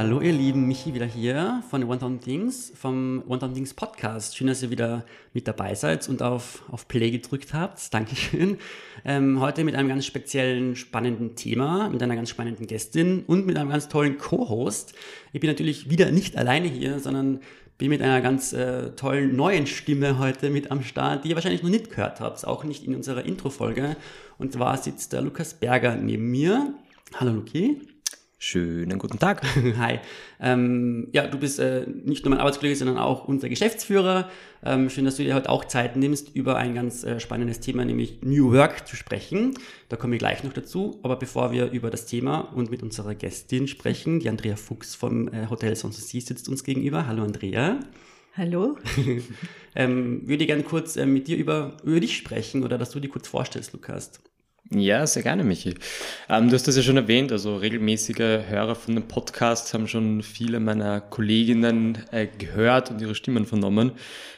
Hallo ihr Lieben, Michi wieder hier von 1000 Things, vom 1000 Things Podcast. Schön, dass ihr wieder mit dabei seid und auf, auf Play gedrückt habt. Dankeschön. Ähm, heute mit einem ganz speziellen, spannenden Thema, mit einer ganz spannenden Gästin und mit einem ganz tollen Co-Host. Ich bin natürlich wieder nicht alleine hier, sondern bin mit einer ganz äh, tollen neuen Stimme heute mit am Start, die ihr wahrscheinlich noch nicht gehört habt, auch nicht in unserer Intro-Folge. Und zwar sitzt der Lukas Berger neben mir. Hallo Luki. Schönen guten Tag. Hi. Ähm, ja, du bist äh, nicht nur mein Arbeitskollege, sondern auch unser Geschäftsführer. Ähm, schön, dass du dir heute auch Zeit nimmst, über ein ganz äh, spannendes Thema, nämlich New Work zu sprechen. Da kommen wir gleich noch dazu. Aber bevor wir über das Thema und mit unserer Gästin sprechen, die Andrea Fuchs vom äh, Hotel Sanssouci sitzt uns gegenüber. Hallo Andrea. Hallo. ähm, würde ich gerne kurz äh, mit dir über, über dich sprechen oder dass du dir kurz vorstellst, Lukas. Ja, sehr gerne, Michi. Ähm, du hast das ja schon erwähnt, also regelmäßige Hörer von dem Podcast haben schon viele meiner Kolleginnen äh, gehört und ihre Stimmen vernommen.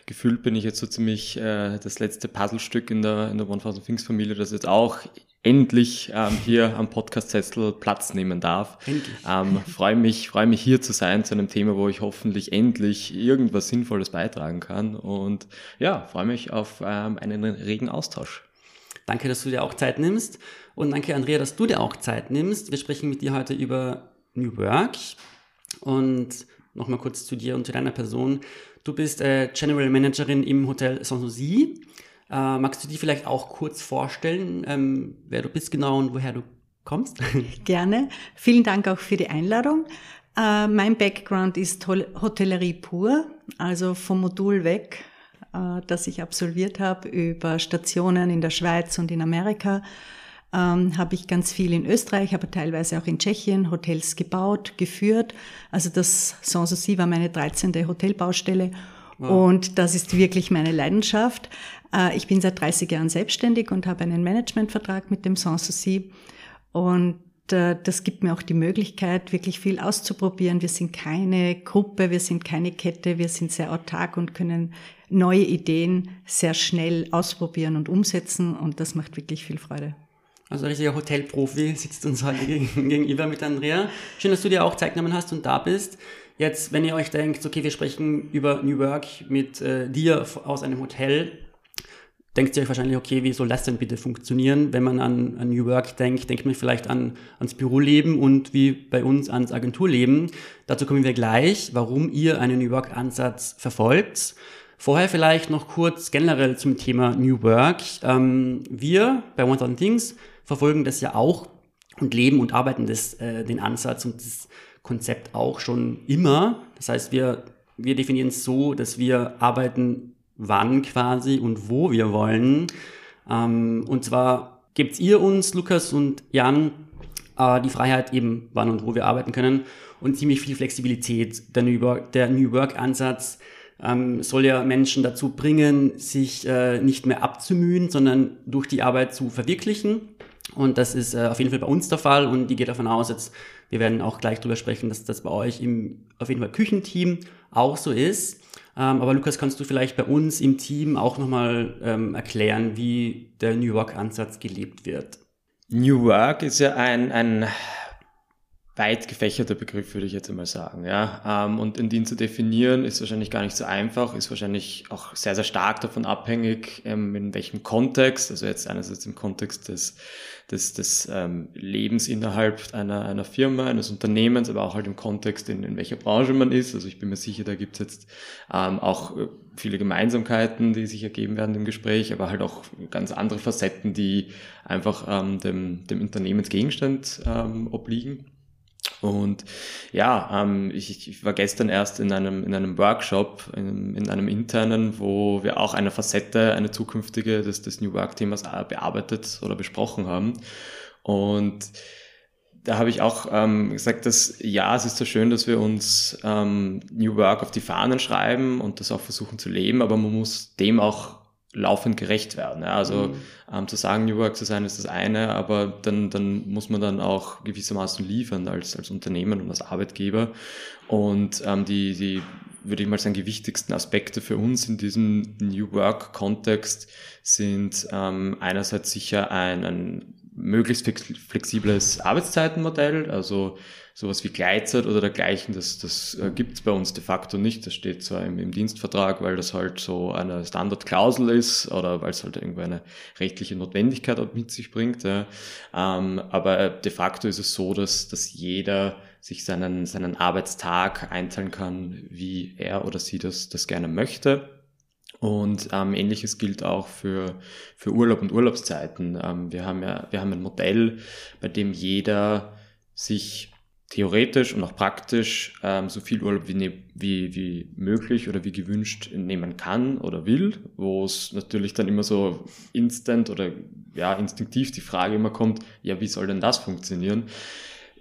Gefühlt bin ich jetzt so ziemlich äh, das letzte Puzzlestück in der, in der One Thousand Things Familie, das jetzt auch endlich ähm, hier am Podcast-Sessel Platz nehmen darf. Endlich. Ähm, freue mich, freue mich hier zu sein zu einem Thema, wo ich hoffentlich endlich irgendwas Sinnvolles beitragen kann und ja, freue mich auf ähm, einen regen Austausch. Danke, dass du dir auch Zeit nimmst. Und danke, Andrea, dass du dir auch Zeit nimmst. Wir sprechen mit dir heute über New Work. Und nochmal kurz zu dir und zu deiner Person. Du bist äh, General Managerin im Hotel Sanssouci. Äh, magst du dir vielleicht auch kurz vorstellen, ähm, wer du bist genau und woher du kommst? Gerne. Vielen Dank auch für die Einladung. Äh, mein Background ist Hotellerie pur, also vom Modul weg äh, das ich absolviert habe, über Stationen in der Schweiz und in Amerika. Ähm, habe ich ganz viel in Österreich, aber teilweise auch in Tschechien Hotels gebaut, geführt. Also das Sanssouci war meine 13. Hotelbaustelle wow. und das ist wirklich meine Leidenschaft. Äh, ich bin seit 30 Jahren selbstständig und habe einen Managementvertrag mit dem Sanssouci und das gibt mir auch die Möglichkeit, wirklich viel auszuprobieren. Wir sind keine Gruppe, wir sind keine Kette, wir sind sehr autark und können neue Ideen sehr schnell ausprobieren und umsetzen und das macht wirklich viel Freude. Also richtiger Hotelprofi sitzt uns heute gegenüber mit Andrea. Schön, dass du dir auch Zeit genommen hast und da bist. Jetzt, wenn ihr euch denkt, okay, wir sprechen über New Work mit äh, dir aus einem Hotel, denkt ihr euch wahrscheinlich, okay, wie soll das denn bitte funktionieren? Wenn man an, an New Work denkt, denkt man vielleicht an, ans Büroleben und wie bei uns ans Agenturleben. Dazu kommen wir gleich, warum ihr einen New Work-Ansatz verfolgt. Vorher vielleicht noch kurz generell zum Thema New Work. Ähm, wir bei 1000 Things verfolgen das ja auch und leben und arbeiten das, äh, den Ansatz und das Konzept auch schon immer. Das heißt, wir, wir definieren es so, dass wir arbeiten wann quasi und wo wir wollen. Ähm, und zwar gebt ihr uns, Lukas und Jan, äh, die Freiheit eben, wann und wo wir arbeiten können und ziemlich viel Flexibilität. Der New Work, der New Work Ansatz ähm, soll ja Menschen dazu bringen, sich äh, nicht mehr abzumühen, sondern durch die Arbeit zu verwirklichen. Und das ist äh, auf jeden Fall bei uns der Fall und ich gehe davon aus, jetzt, wir werden auch gleich drüber sprechen, dass das bei euch im auf jeden Fall Küchenteam auch so ist. Ähm, aber Lukas, kannst du vielleicht bei uns im Team auch nochmal ähm, erklären, wie der New Work-Ansatz gelebt wird? New Work ist ja ein, ein weit gefächerter Begriff, würde ich jetzt einmal sagen. Ja? Ähm, und in den zu definieren ist wahrscheinlich gar nicht so einfach, ist wahrscheinlich auch sehr, sehr stark davon abhängig, ähm, in welchem Kontext, also jetzt einerseits im Kontext des, des, des ähm, Lebens innerhalb einer, einer Firma, eines Unternehmens, aber auch halt im Kontext, in, in welcher Branche man ist. Also ich bin mir sicher, da gibt es jetzt auch äh, viele Gemeinsamkeiten, die sich ergeben werden im Gespräch, aber halt auch ganz andere Facetten, die einfach dem, dem Unternehmensgegenstand obliegen. Und ja, ähm, ich, ich war gestern erst in einem, in einem Workshop, in, in einem internen, wo wir auch eine Facette, eine zukünftige des, des New Work-Themas äh, bearbeitet oder besprochen haben. Und da habe ich auch ähm, gesagt, dass ja, es ist so schön, dass wir uns ähm, New Work auf die Fahnen schreiben und das auch versuchen zu leben, aber man muss dem auch laufend gerecht werden. Ja? Also mhm. ähm, zu sagen, New Work zu sein, ist das eine, aber dann, dann muss man dann auch gewissermaßen liefern als, als Unternehmen und als Arbeitgeber. Und ähm, die, die, würde ich mal sagen, die wichtigsten Aspekte für uns in diesem New Work-Kontext sind ähm, einerseits sicher ein, ein möglichst flexibles Arbeitszeitenmodell, also sowas wie Gleitzeit oder dergleichen, das, das äh, gibt es bei uns de facto nicht. Das steht zwar im, im, Dienstvertrag, weil das halt so eine Standardklausel ist oder weil es halt irgendwie eine rechtliche Notwendigkeit mit sich bringt. Ja. Ähm, aber de facto ist es so, dass, dass jeder sich seinen, seinen Arbeitstag einteilen kann, wie er oder sie das, das gerne möchte. Und ähm, ähnliches gilt auch für, für Urlaub und Urlaubszeiten. Ähm, wir haben ja, wir haben ein Modell, bei dem jeder sich theoretisch und auch praktisch ähm, so viel Urlaub wie, ne, wie, wie möglich oder wie gewünscht nehmen kann oder will, wo es natürlich dann immer so instant oder ja instinktiv die Frage immer kommt, ja, wie soll denn das funktionieren?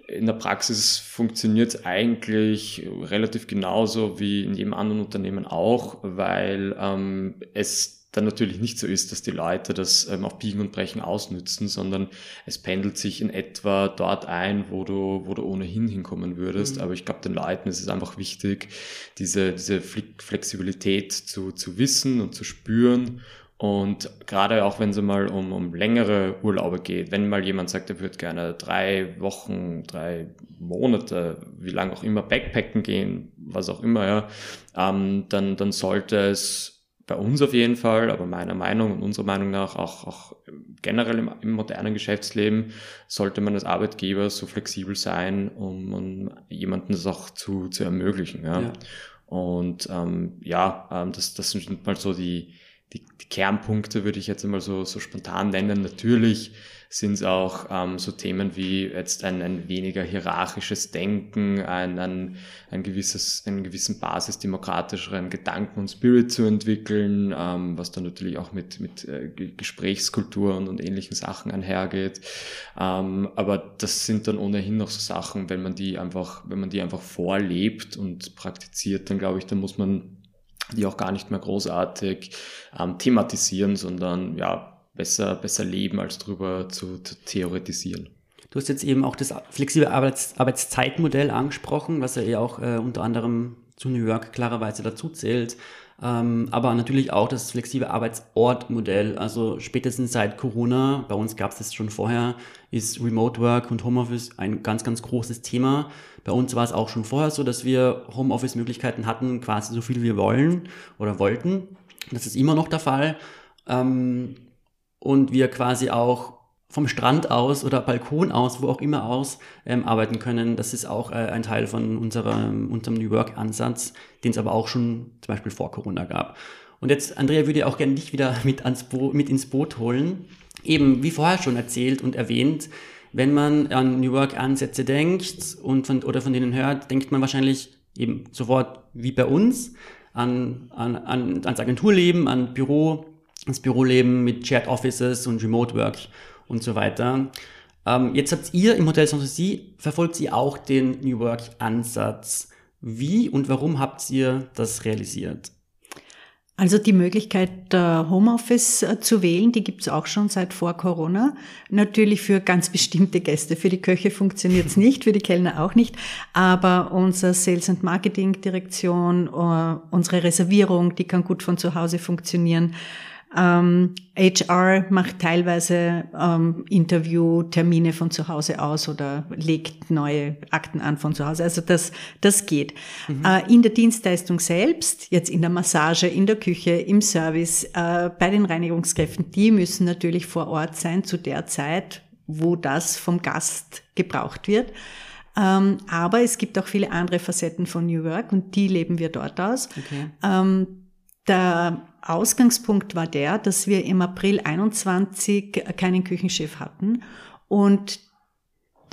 In der Praxis funktioniert es eigentlich relativ genauso wie in jedem anderen Unternehmen auch, weil ähm, es dann natürlich nicht so ist, dass die Leute das ähm, auf Biegen und Brechen ausnützen, sondern es pendelt sich in etwa dort ein, wo du, wo du ohnehin hinkommen würdest. Mhm. Aber ich glaube, den Leuten ist es einfach wichtig, diese, diese Flexibilität zu, zu wissen und zu spüren. Und gerade auch wenn es mal um, um längere Urlaube geht, wenn mal jemand sagt, er würde gerne drei Wochen, drei Monate, wie lange auch immer Backpacken gehen, was auch immer, ja, ähm, dann, dann sollte es bei uns auf jeden Fall, aber meiner Meinung und unserer Meinung nach auch, auch generell im, im, modernen Geschäftsleben sollte man als Arbeitgeber so flexibel sein, um, um jemanden das auch zu, zu ermöglichen. Ja. ja. Und ähm, ja, ähm, das, das sind mal so die, die, die Kernpunkte, würde ich jetzt mal so, so spontan nennen. Natürlich sind es auch ähm, so Themen wie jetzt ein, ein weniger hierarchisches Denken, ein, ein, ein gewisses, einen gewissen basisdemokratischeren Gedanken und Spirit zu entwickeln, ähm, was dann natürlich auch mit, mit äh, Gesprächskultur und, und ähnlichen Sachen einhergeht. Ähm, aber das sind dann ohnehin noch so Sachen, wenn man die einfach, wenn man die einfach vorlebt und praktiziert, dann glaube ich, dann muss man die auch gar nicht mehr großartig ähm, thematisieren, sondern ja, besser, besser leben, als darüber zu, zu theoretisieren. Du hast jetzt eben auch das flexible Arbeits Arbeitszeitmodell angesprochen, was ja eh auch äh, unter anderem zu New York klarerweise dazu zählt. Ähm, aber natürlich auch das flexible Arbeitsortmodell. Also spätestens seit Corona, bei uns gab es das schon vorher, ist Remote Work und Homeoffice ein ganz, ganz großes Thema. Bei uns war es auch schon vorher so, dass wir Homeoffice-Möglichkeiten hatten, quasi so viel wir wollen oder wollten. Das ist immer noch der Fall. Ähm, und wir quasi auch vom Strand aus oder Balkon aus, wo auch immer aus, ähm, arbeiten können. Das ist auch äh, ein Teil von unserem, unserem New Work-Ansatz, den es aber auch schon zum Beispiel vor Corona gab. Und jetzt, Andrea, würde ich auch gerne dich wieder mit, ans Bo mit ins Boot holen. Eben, wie vorher schon erzählt und erwähnt, wenn man an New Work-Ansätze denkt und von, oder von denen hört, denkt man wahrscheinlich eben sofort wie bei uns an, an, an, ans Agenturleben, an Büro, das Büroleben mit Shared Offices und Remote Work und so weiter. Ähm, jetzt habt ihr im Hotel Sanssouci, verfolgt ihr auch den New Work Ansatz. Wie und warum habt ihr das realisiert? Also die Möglichkeit, Homeoffice äh, zu wählen, die gibt es auch schon seit vor Corona. Natürlich für ganz bestimmte Gäste. Für die Köche funktioniert es nicht, für die Kellner auch nicht. Aber unser Sales and Marketing Direktion, äh, unsere Reservierung, die kann gut von zu Hause funktionieren. Ähm, HR macht teilweise ähm, Interviewtermine von zu Hause aus oder legt neue Akten an von zu Hause. Also das, das geht. Mhm. Äh, in der Dienstleistung selbst, jetzt in der Massage, in der Küche, im Service, äh, bei den Reinigungskräften, die müssen natürlich vor Ort sein zu der Zeit, wo das vom Gast gebraucht wird. Ähm, aber es gibt auch viele andere Facetten von New Work und die leben wir dort aus. Okay. Ähm, der Ausgangspunkt war der, dass wir im April 21 keinen Küchenchef hatten und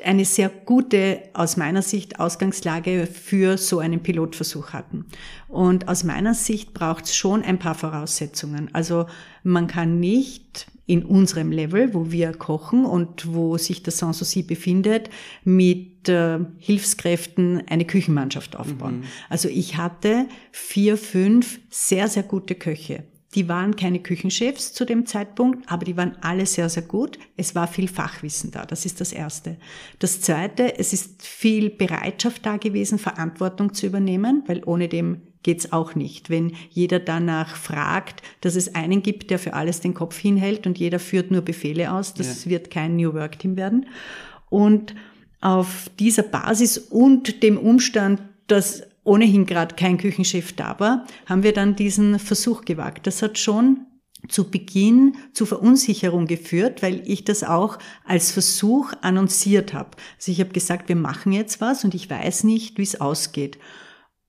eine sehr gute, aus meiner Sicht, Ausgangslage für so einen Pilotversuch hatten. Und aus meiner Sicht braucht es schon ein paar Voraussetzungen. Also man kann nicht in unserem Level, wo wir kochen und wo sich das Sanssouci befindet, mit äh, Hilfskräften eine Küchenmannschaft aufbauen. Mhm. Also ich hatte vier, fünf sehr, sehr gute Köche. Die waren keine Küchenchefs zu dem Zeitpunkt, aber die waren alle sehr, sehr gut. Es war viel Fachwissen da. Das ist das Erste. Das Zweite, es ist viel Bereitschaft da gewesen, Verantwortung zu übernehmen, weil ohne dem geht's auch nicht. Wenn jeder danach fragt, dass es einen gibt, der für alles den Kopf hinhält und jeder führt nur Befehle aus, das ja. wird kein New Work Team werden. Und auf dieser Basis und dem Umstand, dass ohnehin gerade kein Küchenchef da war, haben wir dann diesen Versuch gewagt. Das hat schon zu Beginn zu Verunsicherung geführt, weil ich das auch als Versuch annonciert habe. Also ich habe gesagt, wir machen jetzt was und ich weiß nicht, wie es ausgeht.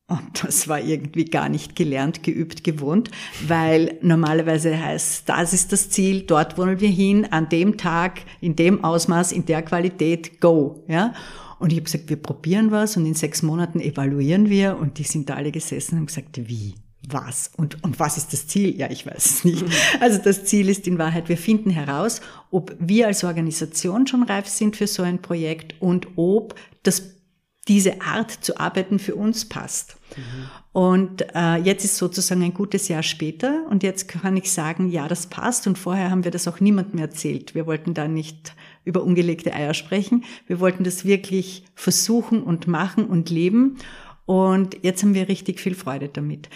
Und das war irgendwie gar nicht gelernt, geübt, gewohnt, weil normalerweise heißt, das ist das Ziel, dort wollen wir hin, an dem Tag, in dem Ausmaß, in der Qualität, go, ja. Und ich habe gesagt, wir probieren was und in sechs Monaten evaluieren wir und die sind da alle gesessen und haben gesagt, wie? Was? Und, und was ist das Ziel? Ja, ich weiß es nicht. Also das Ziel ist in Wahrheit, wir finden heraus, ob wir als Organisation schon reif sind für so ein Projekt und ob das diese Art zu arbeiten für uns passt. Mhm. Und äh, jetzt ist sozusagen ein gutes Jahr später und jetzt kann ich sagen, ja, das passt. Und vorher haben wir das auch niemandem erzählt. Wir wollten da nicht über ungelegte Eier sprechen. Wir wollten das wirklich versuchen und machen und leben. Und jetzt haben wir richtig viel Freude damit.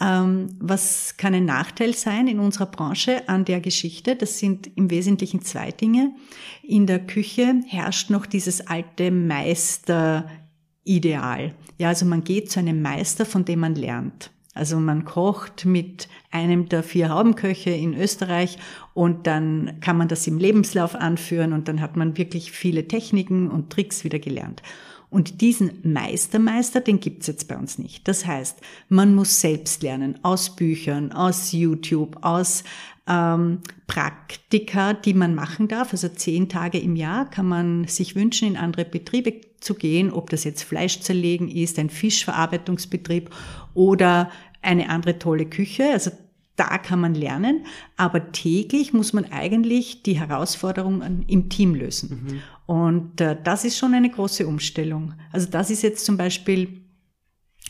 Ähm, was kann ein Nachteil sein in unserer Branche an der Geschichte? Das sind im Wesentlichen zwei Dinge. In der Küche herrscht noch dieses alte Meister ideal. Ja, also man geht zu einem Meister, von dem man lernt. Also man kocht mit einem der vier Haubenköche in Österreich und dann kann man das im Lebenslauf anführen und dann hat man wirklich viele Techniken und Tricks wieder gelernt. Und diesen Meistermeister, den gibt's jetzt bei uns nicht. Das heißt, man muss selbst lernen, aus Büchern, aus YouTube, aus ähm, Praktika, die man machen darf. Also zehn Tage im Jahr kann man sich wünschen, in andere Betriebe zu gehen, ob das jetzt Fleisch zerlegen ist, ein Fischverarbeitungsbetrieb oder eine andere tolle Küche. Also da kann man lernen, aber täglich muss man eigentlich die Herausforderungen im Team lösen. Mhm. Und äh, das ist schon eine große Umstellung. Also das ist jetzt zum Beispiel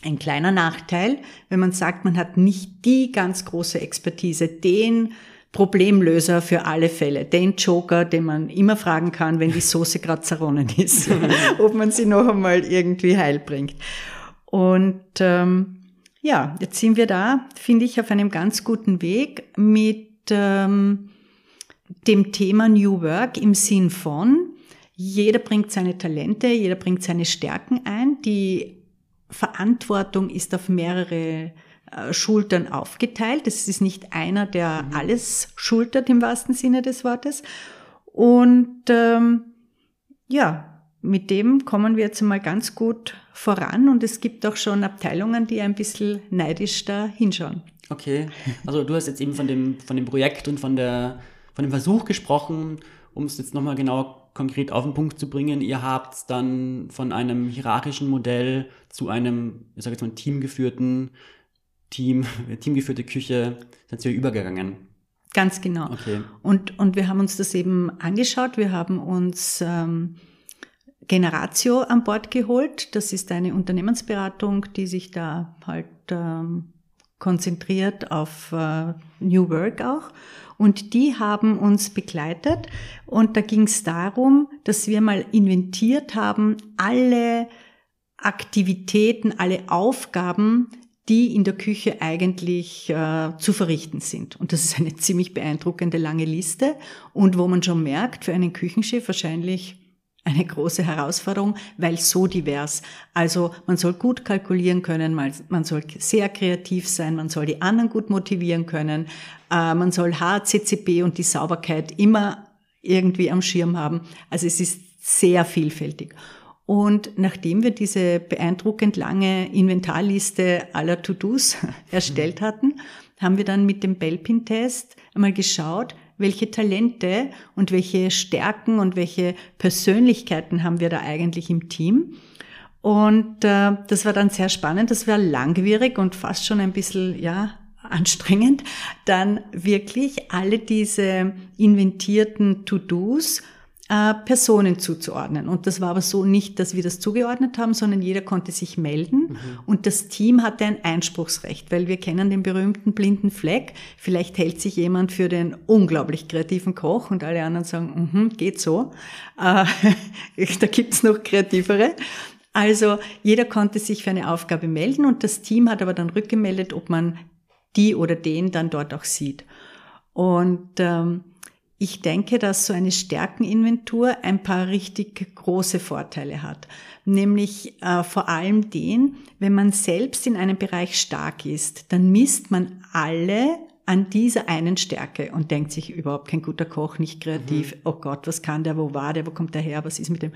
ein kleiner Nachteil, wenn man sagt, man hat nicht die ganz große Expertise, den Problemlöser für alle Fälle, den Joker, den man immer fragen kann, wenn die Soße gerade zerronnen ist, ob man sie noch einmal irgendwie heil bringt. Und ähm, ja, jetzt sind wir da, finde ich, auf einem ganz guten Weg mit ähm, dem Thema New Work im Sinn von, jeder bringt seine Talente, jeder bringt seine Stärken ein, die Verantwortung ist auf mehrere Schultern aufgeteilt. Es ist nicht einer, der mhm. alles schultert im wahrsten Sinne des Wortes. Und ähm, ja, mit dem kommen wir jetzt mal ganz gut voran und es gibt auch schon Abteilungen, die ein bisschen neidisch da hinschauen. Okay, also du hast jetzt eben von dem, von dem Projekt und von, der, von dem Versuch gesprochen, um es jetzt nochmal genau konkret auf den Punkt zu bringen, ihr habt dann von einem hierarchischen Modell zu einem, ich sage jetzt mal, teamgeführten Team, teamgeführte Küche seid ihr übergegangen. Ganz genau. Okay. Und, und wir haben uns das eben angeschaut. Wir haben uns ähm, Generatio an Bord geholt. Das ist eine Unternehmensberatung, die sich da halt ähm, konzentriert auf äh, New Work auch. Und die haben uns begleitet und da ging es darum, dass wir mal inventiert haben, alle Aktivitäten, alle Aufgaben, die in der Küche eigentlich äh, zu verrichten sind. Und das ist eine ziemlich beeindruckende lange Liste und wo man schon merkt, für einen Küchenchef wahrscheinlich eine große Herausforderung, weil so divers. Also man soll gut kalkulieren können, man soll sehr kreativ sein, man soll die anderen gut motivieren können, äh, man soll HCCP und die Sauberkeit immer irgendwie am Schirm haben. Also es ist sehr vielfältig. Und nachdem wir diese beeindruckend lange Inventarliste aller To-Dos erstellt mhm. hatten, haben wir dann mit dem Belpin-Test einmal geschaut, welche Talente und welche Stärken und welche Persönlichkeiten haben wir da eigentlich im Team. Und äh, das war dann sehr spannend, das war langwierig und fast schon ein bisschen, ja, anstrengend, dann wirklich alle diese inventierten To-Dos äh, Personen zuzuordnen. Und das war aber so nicht, dass wir das zugeordnet haben, sondern jeder konnte sich melden mhm. und das Team hatte ein Einspruchsrecht, weil wir kennen den berühmten blinden Fleck. Vielleicht hält sich jemand für den unglaublich kreativen Koch und alle anderen sagen, mm geht so. Äh, da gibt's noch kreativere. Also jeder konnte sich für eine Aufgabe melden und das Team hat aber dann rückgemeldet, ob man die oder den dann dort auch sieht. Und ähm, ich denke, dass so eine Stärkeninventur ein paar richtig große Vorteile hat. Nämlich äh, vor allem den, wenn man selbst in einem Bereich stark ist, dann misst man alle an dieser einen Stärke und denkt sich überhaupt kein guter Koch, nicht kreativ, mhm. oh Gott, was kann der, wo war der, wo kommt der her, was ist mit dem.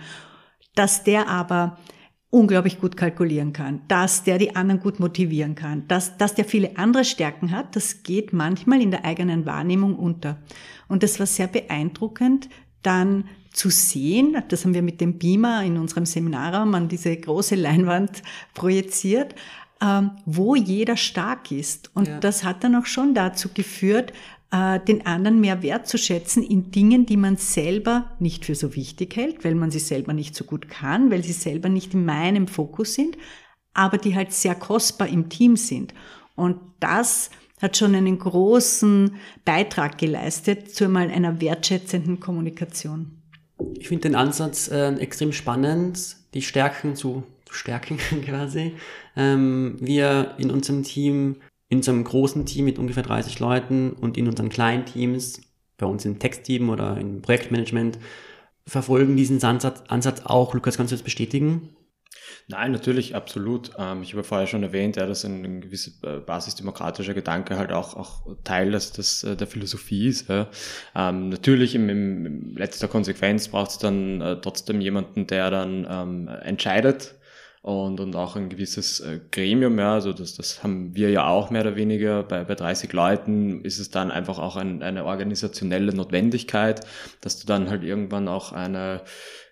Dass der aber unglaublich gut kalkulieren kann, dass der die anderen gut motivieren kann, dass, dass der viele andere Stärken hat, das geht manchmal in der eigenen Wahrnehmung unter. Und das war sehr beeindruckend, dann zu sehen, das haben wir mit dem Beamer in unserem Seminarraum an diese große Leinwand projiziert, ähm, wo jeder stark ist. Und ja. das hat dann auch schon dazu geführt, äh, den anderen mehr wertzuschätzen in Dingen, die man selber nicht für so wichtig hält, weil man sie selber nicht so gut kann, weil sie selber nicht in meinem Fokus sind, aber die halt sehr kostbar im Team sind. Und das hat schon einen großen Beitrag geleistet zu mal einer wertschätzenden Kommunikation. Ich finde den Ansatz äh, extrem spannend, die Stärken zu stärken quasi. Ähm, wir in unserem Team in so einem großen Team mit ungefähr 30 Leuten und in unseren kleinen Teams, bei uns im Textteam oder im Projektmanagement, verfolgen diesen Ansatz, Ansatz auch. Lukas, kannst du das bestätigen? Nein, natürlich, absolut. Ähm, ich habe vorher schon erwähnt, dass ein, gewisser äh, basisdemokratischer Gedanke halt auch, auch Teil des, des, äh, der Philosophie ist. Ähm, natürlich im, im letzter Konsequenz braucht es dann äh, trotzdem jemanden, der dann ähm, entscheidet, und, und auch ein gewisses äh, Gremium, ja, also das, das haben wir ja auch mehr oder weniger. Bei, bei 30 Leuten ist es dann einfach auch ein, eine organisationelle Notwendigkeit, dass du dann halt irgendwann auch eine,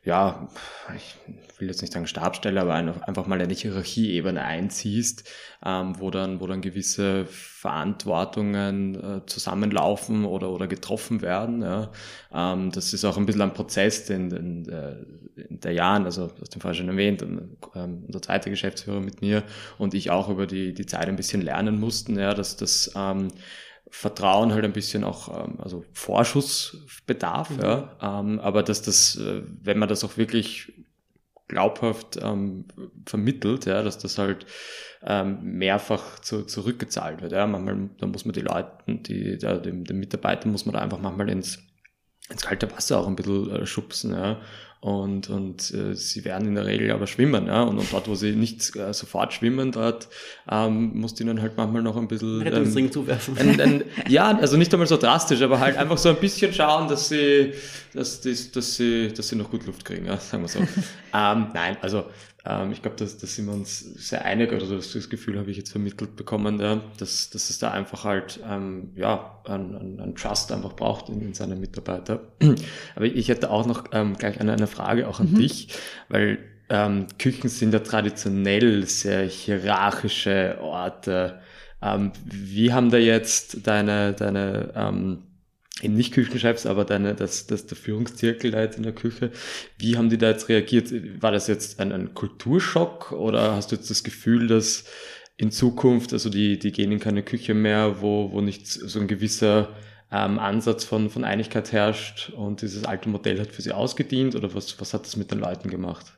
ja, ich will jetzt nicht sagen Stabstelle, aber einfach mal eine Hierarchieebene einziehst, ähm, wo dann, wo dann gewisse Verantwortungen äh, zusammenlaufen oder, oder getroffen werden. Ja. Ähm, das ist auch ein bisschen ein Prozess, den, äh, in der Jahren, also hast den vorher schon erwähnt, ähm, unser zweiter Geschäftsführer mit mir und ich auch über die, die Zeit ein bisschen lernen mussten, ja, dass das ähm, Vertrauen halt ein bisschen auch, ähm, also Vorschussbedarf, mhm. ja, ähm, aber dass das, äh, wenn man das auch wirklich glaubhaft ähm, vermittelt, ja, dass das halt ähm, mehrfach zu, zurückgezahlt wird. Ja. Manchmal, da muss man die Leute, die, da, den, den Mitarbeitern muss man da einfach manchmal ins, ins kalte Wasser auch ein bisschen äh, schubsen. Ja und, und äh, sie werden in der Regel aber schwimmen. Ja? Und, und dort, wo sie nicht äh, sofort schwimmen, dort ähm, musst du ihnen halt manchmal noch ein bisschen... Ähm, zuwerfen. Ein, ein, ja, also nicht einmal so drastisch, aber halt einfach so ein bisschen schauen, dass sie, dass, dass, dass sie, dass sie noch gut Luft kriegen, ja? sagen wir so. ähm, nein, also ähm, ich glaube, dass da sind wir uns sehr einig, oder das, das Gefühl habe ich jetzt vermittelt bekommen, ja, dass, dass es da einfach halt ähm, ja, ein, ein, ein Trust einfach braucht in, in seine Mitarbeiter. Aber ich hätte auch noch ähm, gleich eine, eine Frage auch an mhm. dich, weil ähm, Küchen sind ja traditionell sehr hierarchische Orte. Ähm, wie haben da jetzt deine, deine ähm, eben nicht Küchenchefs, aber deine, das, das, der Führungszirkel da jetzt in der Küche. Wie haben die da jetzt reagiert? War das jetzt ein, ein Kulturschock oder hast du jetzt das Gefühl, dass in Zukunft, also die, die gehen in keine Küche mehr, wo, wo nicht so ein gewisser ähm, Ansatz von, von Einigkeit herrscht und dieses alte Modell hat für sie ausgedient oder was, was hat das mit den Leuten gemacht?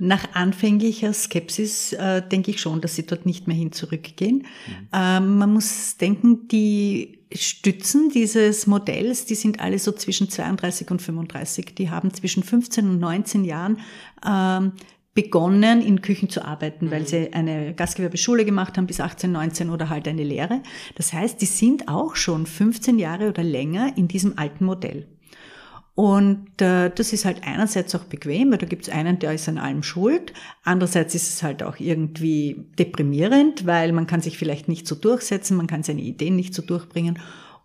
Nach anfänglicher Skepsis äh, denke ich schon, dass sie dort nicht mehr hin zurückgehen. Mhm. Ähm, man muss denken, die Stützen dieses Modells, die sind alle so zwischen 32 und 35. Die haben zwischen 15 und 19 Jahren ähm, begonnen, in Küchen zu arbeiten, mhm. weil sie eine Gastgewerbeschule gemacht haben bis 18, 19 oder halt eine Lehre. Das heißt, die sind auch schon 15 Jahre oder länger in diesem alten Modell. Und äh, das ist halt einerseits auch bequem, weil da gibt es einen, der ist an allem schuld. Andererseits ist es halt auch irgendwie deprimierend, weil man kann sich vielleicht nicht so durchsetzen, man kann seine Ideen nicht so durchbringen.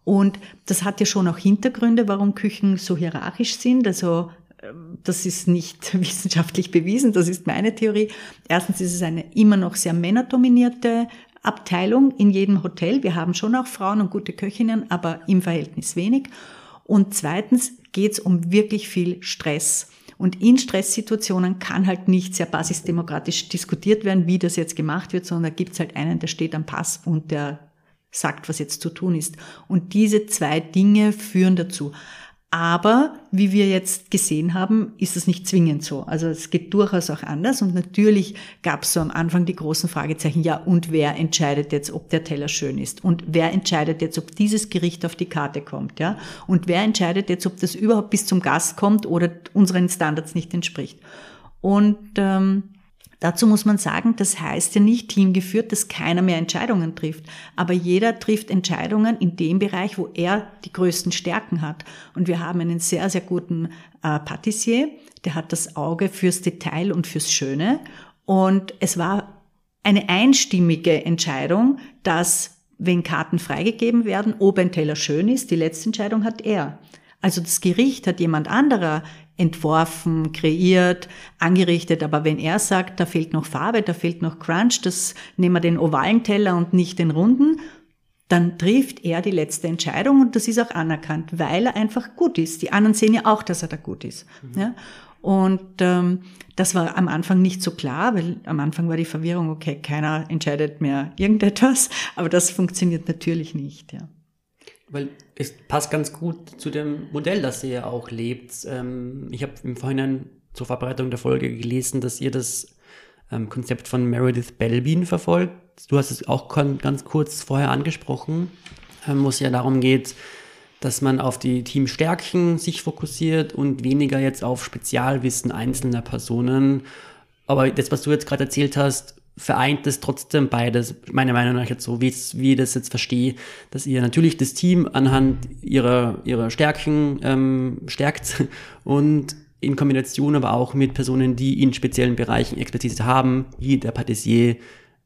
Und das hat ja schon auch Hintergründe, warum Küchen so hierarchisch sind. Also ähm, das ist nicht wissenschaftlich bewiesen, das ist meine Theorie. Erstens ist es eine immer noch sehr männerdominierte Abteilung in jedem Hotel. Wir haben schon auch Frauen und gute Köchinnen, aber im Verhältnis wenig. Und zweitens geht es um wirklich viel Stress. Und in Stresssituationen kann halt nicht sehr basisdemokratisch diskutiert werden, wie das jetzt gemacht wird, sondern da gibt es halt einen, der steht am Pass und der sagt, was jetzt zu tun ist. Und diese zwei Dinge führen dazu. Aber wie wir jetzt gesehen haben, ist es nicht zwingend so. Also es geht durchaus auch anders. Und natürlich gab es so am Anfang die großen Fragezeichen, ja, und wer entscheidet jetzt, ob der Teller schön ist? Und wer entscheidet jetzt, ob dieses Gericht auf die Karte kommt? Ja? Und wer entscheidet jetzt, ob das überhaupt bis zum Gast kommt oder unseren Standards nicht entspricht? Und ähm, Dazu muss man sagen, das heißt ja nicht teamgeführt, dass keiner mehr Entscheidungen trifft. Aber jeder trifft Entscheidungen in dem Bereich, wo er die größten Stärken hat. Und wir haben einen sehr, sehr guten äh, Patissier, der hat das Auge fürs Detail und fürs Schöne. Und es war eine einstimmige Entscheidung, dass wenn Karten freigegeben werden, ob ein Teller schön ist, die letzte Entscheidung hat er. Also das Gericht hat jemand anderer entworfen, kreiert, angerichtet. Aber wenn er sagt, da fehlt noch Farbe, da fehlt noch Crunch, das nehmen wir den ovalen Teller und nicht den runden, dann trifft er die letzte Entscheidung und das ist auch anerkannt, weil er einfach gut ist. Die anderen sehen ja auch, dass er da gut ist. Mhm. Ja? Und ähm, das war am Anfang nicht so klar, weil am Anfang war die Verwirrung, okay, keiner entscheidet mehr irgendetwas, aber das funktioniert natürlich nicht. Ja. Weil es passt ganz gut zu dem Modell, das ihr ja auch lebt. Ähm, ich habe im Vorhinein zur Vorbereitung der Folge gelesen, dass ihr das ähm, Konzept von Meredith Belbin verfolgt. Du hast es auch ganz kurz vorher angesprochen, ähm, wo es ja darum geht, dass man auf die Teamstärken sich fokussiert und weniger jetzt auf Spezialwissen einzelner Personen. Aber das, was du jetzt gerade erzählt hast, vereint es trotzdem beides, meiner Meinung nach jetzt so, wie, ich das jetzt verstehe, dass ihr natürlich das Team anhand ihrer, ihrer Stärken ähm, stärkt und in Kombination aber auch mit Personen, die in speziellen Bereichen Expertise haben, wie der Patissier,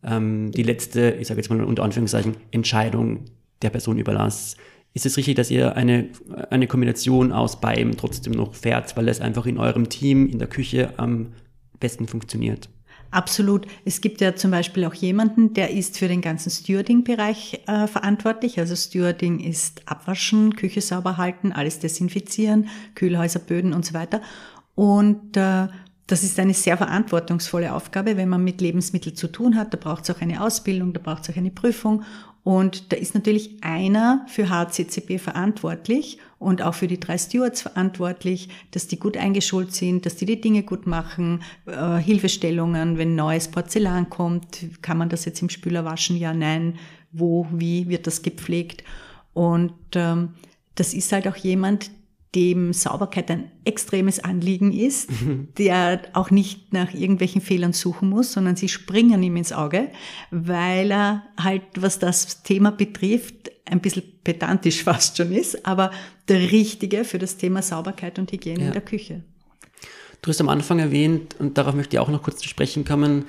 ähm, die letzte, ich sage jetzt mal unter Anführungszeichen, Entscheidung der Person überlasst. Ist es richtig, dass ihr eine, eine Kombination aus beidem trotzdem noch fährt, weil es einfach in eurem Team, in der Küche am besten funktioniert? Absolut. Es gibt ja zum Beispiel auch jemanden, der ist für den ganzen Stewarding-Bereich äh, verantwortlich. Also Stewarding ist Abwaschen, Küche sauber halten, alles desinfizieren, Kühlhäuser, Böden und so weiter. Und äh, das ist eine sehr verantwortungsvolle Aufgabe, wenn man mit Lebensmitteln zu tun hat. Da braucht es auch eine Ausbildung, da braucht es auch eine Prüfung. Und da ist natürlich einer für HCCP verantwortlich und auch für die drei Stewards verantwortlich, dass die gut eingeschult sind, dass die die Dinge gut machen, äh, Hilfestellungen, wenn neues Porzellan kommt, kann man das jetzt im Spüler waschen? Ja, nein. Wo, wie wird das gepflegt? Und ähm, das ist halt auch jemand, dem Sauberkeit ein extremes Anliegen ist, mhm. der auch nicht nach irgendwelchen Fehlern suchen muss, sondern sie springen ihm ins Auge, weil er halt, was das Thema betrifft, ein bisschen pedantisch fast schon ist, aber der Richtige für das Thema Sauberkeit und Hygiene ja. in der Küche. Du hast am Anfang erwähnt, und darauf möchte ich auch noch kurz zu sprechen kommen,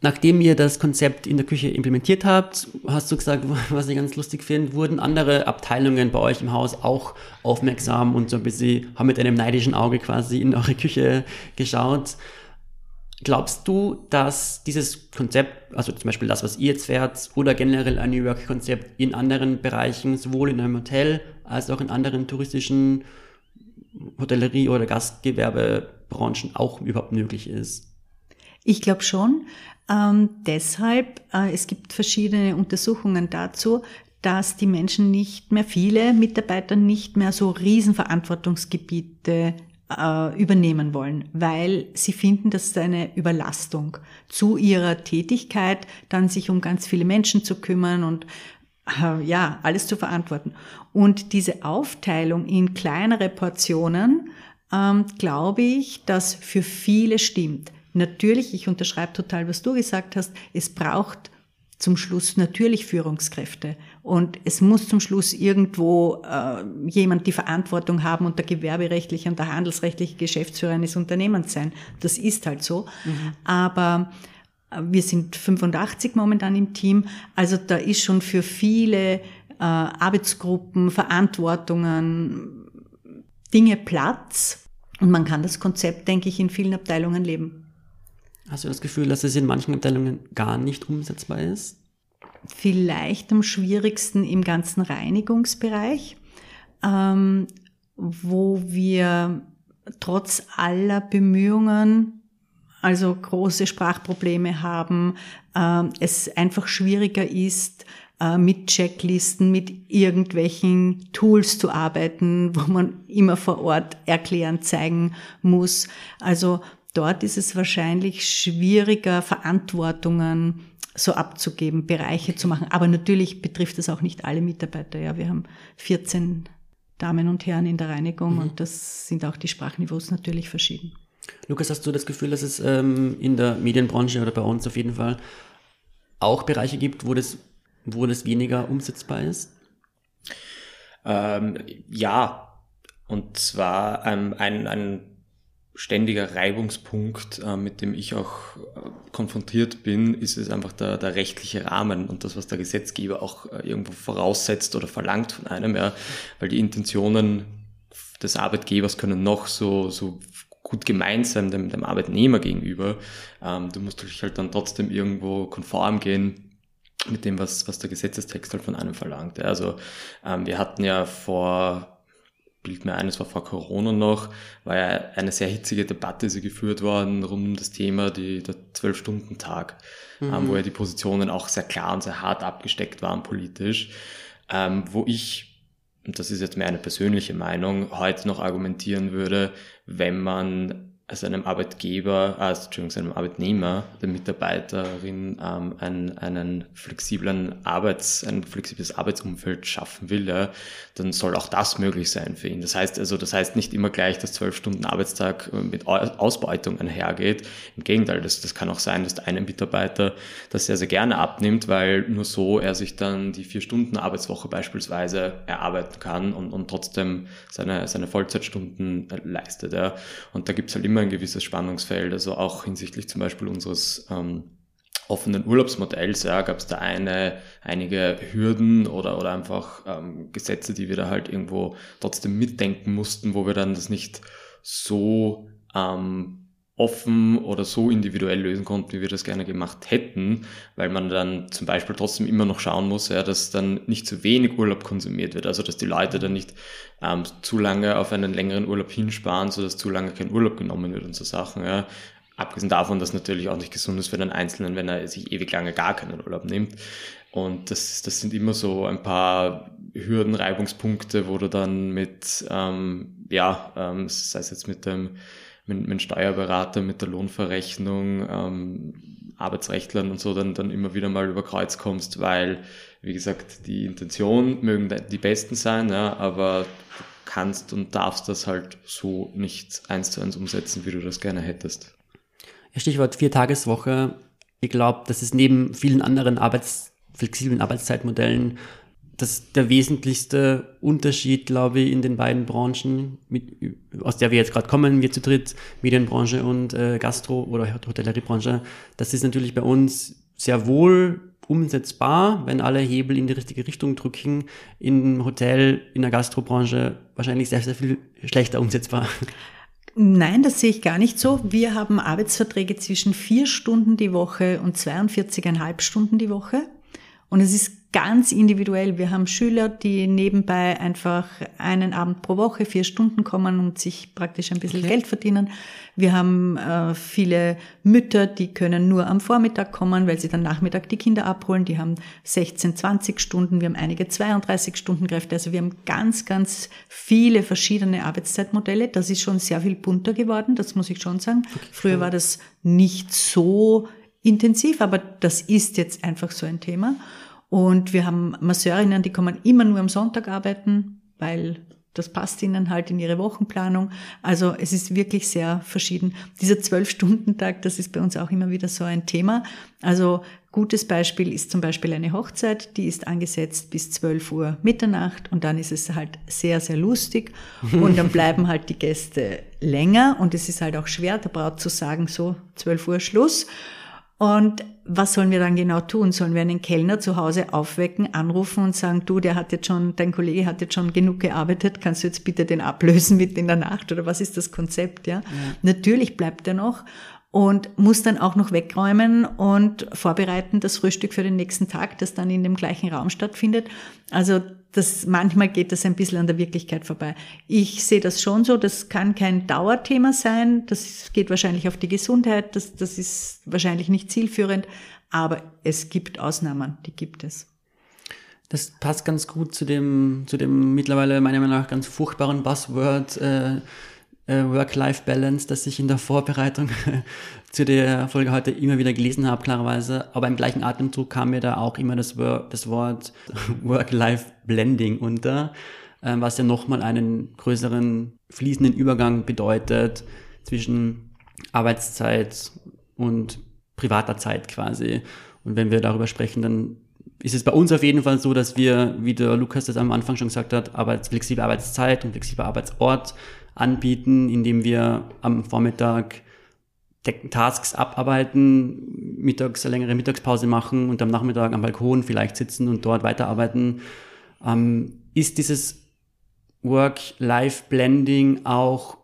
Nachdem ihr das Konzept in der Küche implementiert habt, hast du gesagt, was ich ganz lustig finde, wurden andere Abteilungen bei euch im Haus auch aufmerksam und so ein bisschen haben mit einem neidischen Auge quasi in eure Küche geschaut. Glaubst du, dass dieses Konzept, also zum Beispiel das, was ihr jetzt fährt, oder generell ein New York-Konzept in anderen Bereichen, sowohl in einem Hotel als auch in anderen touristischen Hotellerie- oder Gastgewerbebranchen auch überhaupt möglich ist? Ich glaube schon. Ähm, deshalb, äh, es gibt verschiedene Untersuchungen dazu, dass die Menschen nicht mehr, viele Mitarbeiter nicht mehr so Riesenverantwortungsgebiete äh, übernehmen wollen, weil sie finden, dass eine Überlastung zu ihrer Tätigkeit, dann sich um ganz viele Menschen zu kümmern und äh, ja, alles zu verantworten. Und diese Aufteilung in kleinere Portionen, ähm, glaube ich, dass für viele stimmt. Natürlich, ich unterschreibe total, was du gesagt hast, es braucht zum Schluss natürlich Führungskräfte. Und es muss zum Schluss irgendwo äh, jemand die Verantwortung haben und der gewerberechtliche und der handelsrechtliche Geschäftsführer eines Unternehmens sein. Das ist halt so. Mhm. Aber äh, wir sind 85 momentan im Team. Also da ist schon für viele äh, Arbeitsgruppen, Verantwortungen, Dinge Platz. Und man kann das Konzept, denke ich, in vielen Abteilungen leben. Hast du das Gefühl, dass es in manchen Abteilungen gar nicht umsetzbar ist? Vielleicht am schwierigsten im ganzen Reinigungsbereich, ähm, wo wir trotz aller Bemühungen also große Sprachprobleme haben, äh, es einfach schwieriger ist, äh, mit Checklisten, mit irgendwelchen Tools zu arbeiten, wo man immer vor Ort erklären, zeigen muss. Also dort ist es wahrscheinlich schwieriger, Verantwortungen so abzugeben, Bereiche zu machen. Aber natürlich betrifft das auch nicht alle Mitarbeiter. Ja, wir haben 14 Damen und Herren in der Reinigung mhm. und das sind auch die Sprachniveaus natürlich verschieden. Lukas, hast du das Gefühl, dass es ähm, in der Medienbranche oder bei uns auf jeden Fall auch Bereiche gibt, wo das, wo das weniger umsetzbar ist? Ähm, ja, und zwar ähm, ein, ein ständiger Reibungspunkt, äh, mit dem ich auch äh, konfrontiert bin, ist es einfach der, der rechtliche Rahmen und das, was der Gesetzgeber auch äh, irgendwo voraussetzt oder verlangt von einem, ja, weil die Intentionen des Arbeitgebers können noch so, so gut gemeint sein dem, dem Arbeitnehmer gegenüber. Ähm, du musst dich halt dann trotzdem irgendwo konform gehen mit dem, was, was der Gesetzestext halt von einem verlangt. Also ähm, wir hatten ja vor bild mir ein, es war vor Corona noch, war ja eine sehr hitzige Debatte so geführt worden rund um das Thema die, der Zwölf-Stunden-Tag, ähm, mhm. ähm, wo ja die Positionen auch sehr klar und sehr hart abgesteckt waren politisch, ähm, wo ich, und das ist jetzt mehr eine persönliche Meinung, heute noch argumentieren würde, wenn man seinem Arbeitgeber, äh, Entschuldigung, seinem Arbeitnehmer, der Mitarbeiterin ähm, einen, einen flexiblen Arbeits, ein flexibles Arbeitsumfeld schaffen will, ja, dann soll auch das möglich sein für ihn. Das heißt also, das heißt nicht immer gleich, dass zwölf Stunden Arbeitstag äh, mit Ausbeutung einhergeht. Im Gegenteil, das, das kann auch sein, dass der eine Mitarbeiter das sehr, sehr gerne abnimmt, weil nur so er sich dann die vier Stunden Arbeitswoche beispielsweise erarbeiten kann und, und trotzdem seine, seine Vollzeitstunden leistet. Ja. Und da gibt's halt immer immer ein gewisses Spannungsfeld, also auch hinsichtlich zum Beispiel unseres ähm, offenen Urlaubsmodells, ja, gab es da eine, einige Hürden oder, oder einfach ähm, Gesetze, die wir da halt irgendwo trotzdem mitdenken mussten, wo wir dann das nicht so ähm, offen oder so individuell lösen konnten, wie wir das gerne gemacht hätten, weil man dann zum Beispiel trotzdem immer noch schauen muss, ja, dass dann nicht zu wenig Urlaub konsumiert wird, also dass die Leute dann nicht ähm, zu lange auf einen längeren Urlaub hinsparen, sodass zu lange kein Urlaub genommen wird und so Sachen. Ja. Abgesehen davon, dass natürlich auch nicht gesund ist für den Einzelnen, wenn er sich ewig lange gar keinen Urlaub nimmt. Und das, das sind immer so ein paar Hürden, Reibungspunkte, wo du dann mit, ähm, ja, ähm, sei es jetzt mit dem mit, mit Steuerberater, mit der Lohnverrechnung, ähm, Arbeitsrechtlern und so dann, dann immer wieder mal über Kreuz kommst, weil, wie gesagt, die Intention mögen die besten sein, ja, aber du kannst und darfst das halt so nicht eins zu eins umsetzen, wie du das gerne hättest. Stichwort Viertageswoche. Ich glaube, das ist neben vielen anderen Arbeits flexiblen Arbeitszeitmodellen das der wesentlichste Unterschied, glaube ich, in den beiden Branchen, mit, aus der wir jetzt gerade kommen, wir zu dritt, Medienbranche und äh, Gastro- oder Hotelleriebranche, das ist natürlich bei uns sehr wohl umsetzbar, wenn alle Hebel in die richtige Richtung drücken. Im Hotel, in der Gastrobranche wahrscheinlich sehr, sehr viel schlechter umsetzbar. Nein, das sehe ich gar nicht so. Wir haben Arbeitsverträge zwischen vier Stunden die Woche und 42,5 Stunden die Woche. Und es ist ganz individuell. Wir haben Schüler, die nebenbei einfach einen Abend pro Woche vier Stunden kommen und sich praktisch ein bisschen okay. Geld verdienen. Wir haben äh, viele Mütter, die können nur am Vormittag kommen, weil sie dann Nachmittag die Kinder abholen. Die haben 16, 20 Stunden. Wir haben einige 32 Stunden Kräfte. Also wir haben ganz, ganz viele verschiedene Arbeitszeitmodelle. Das ist schon sehr viel bunter geworden. Das muss ich schon sagen. Okay. Früher war das nicht so intensiv, aber das ist jetzt einfach so ein Thema. Und wir haben Masseurinnen, die kommen immer nur am Sonntag arbeiten, weil das passt ihnen halt in ihre Wochenplanung. Also es ist wirklich sehr verschieden. Dieser Zwölf-Stunden-Tag, das ist bei uns auch immer wieder so ein Thema. Also gutes Beispiel ist zum Beispiel eine Hochzeit, die ist angesetzt bis 12 Uhr Mitternacht und dann ist es halt sehr, sehr lustig und dann bleiben halt die Gäste länger und es ist halt auch schwer, der Braut zu sagen, so 12 Uhr Schluss. Und was sollen wir dann genau tun? Sollen wir einen Kellner zu Hause aufwecken, anrufen und sagen, du, der hat jetzt schon, dein Kollege hat jetzt schon genug gearbeitet, kannst du jetzt bitte den ablösen mit in der Nacht oder was ist das Konzept, ja? ja. Natürlich bleibt er noch und muss dann auch noch wegräumen und vorbereiten das Frühstück für den nächsten Tag, das dann in dem gleichen Raum stattfindet. Also das, manchmal geht das ein bisschen an der Wirklichkeit vorbei. Ich sehe das schon so, das kann kein Dauerthema sein, das geht wahrscheinlich auf die Gesundheit, das, das ist wahrscheinlich nicht zielführend, aber es gibt Ausnahmen, die gibt es. Das passt ganz gut zu dem, zu dem mittlerweile meiner Meinung nach ganz furchtbaren Buzzword äh, Work-Life-Balance, das ich in der Vorbereitung zu der Folge heute immer wieder gelesen habe, klarerweise. Aber im gleichen Atemzug kam mir da auch immer das, Wort Work-Life-Blending unter, äh, was ja nochmal einen größeren fließenden Übergang bedeutet zwischen Arbeitszeit und privater Zeit quasi. Und wenn wir darüber sprechen, dann ist es bei uns auf jeden Fall so, dass wir, wie der Lukas das am Anfang schon gesagt hat, Arbeits flexible Arbeitszeit und flexibler Arbeitsort anbieten, indem wir am Vormittag Tasks abarbeiten, mittags eine längere Mittagspause machen und am Nachmittag am Balkon vielleicht sitzen und dort weiterarbeiten. Ähm, ist dieses Work-Life-Blending auch,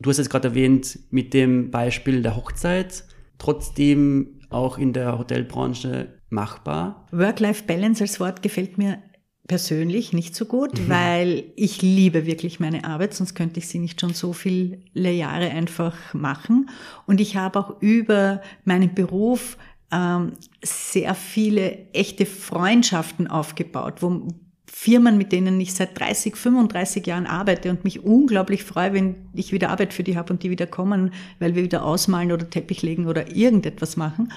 du hast es gerade erwähnt, mit dem Beispiel der Hochzeit, trotzdem auch in der Hotelbranche machbar? Work-Life-Balance als Wort gefällt mir persönlich nicht so gut, mhm. weil ich liebe wirklich meine Arbeit, sonst könnte ich sie nicht schon so viele Jahre einfach machen. Und ich habe auch über meinen Beruf ähm, sehr viele echte Freundschaften aufgebaut, wo Firmen, mit denen ich seit 30, 35 Jahren arbeite und mich unglaublich freue, wenn ich wieder Arbeit für die habe und die wieder kommen, weil wir wieder ausmalen oder Teppich legen oder irgendetwas machen.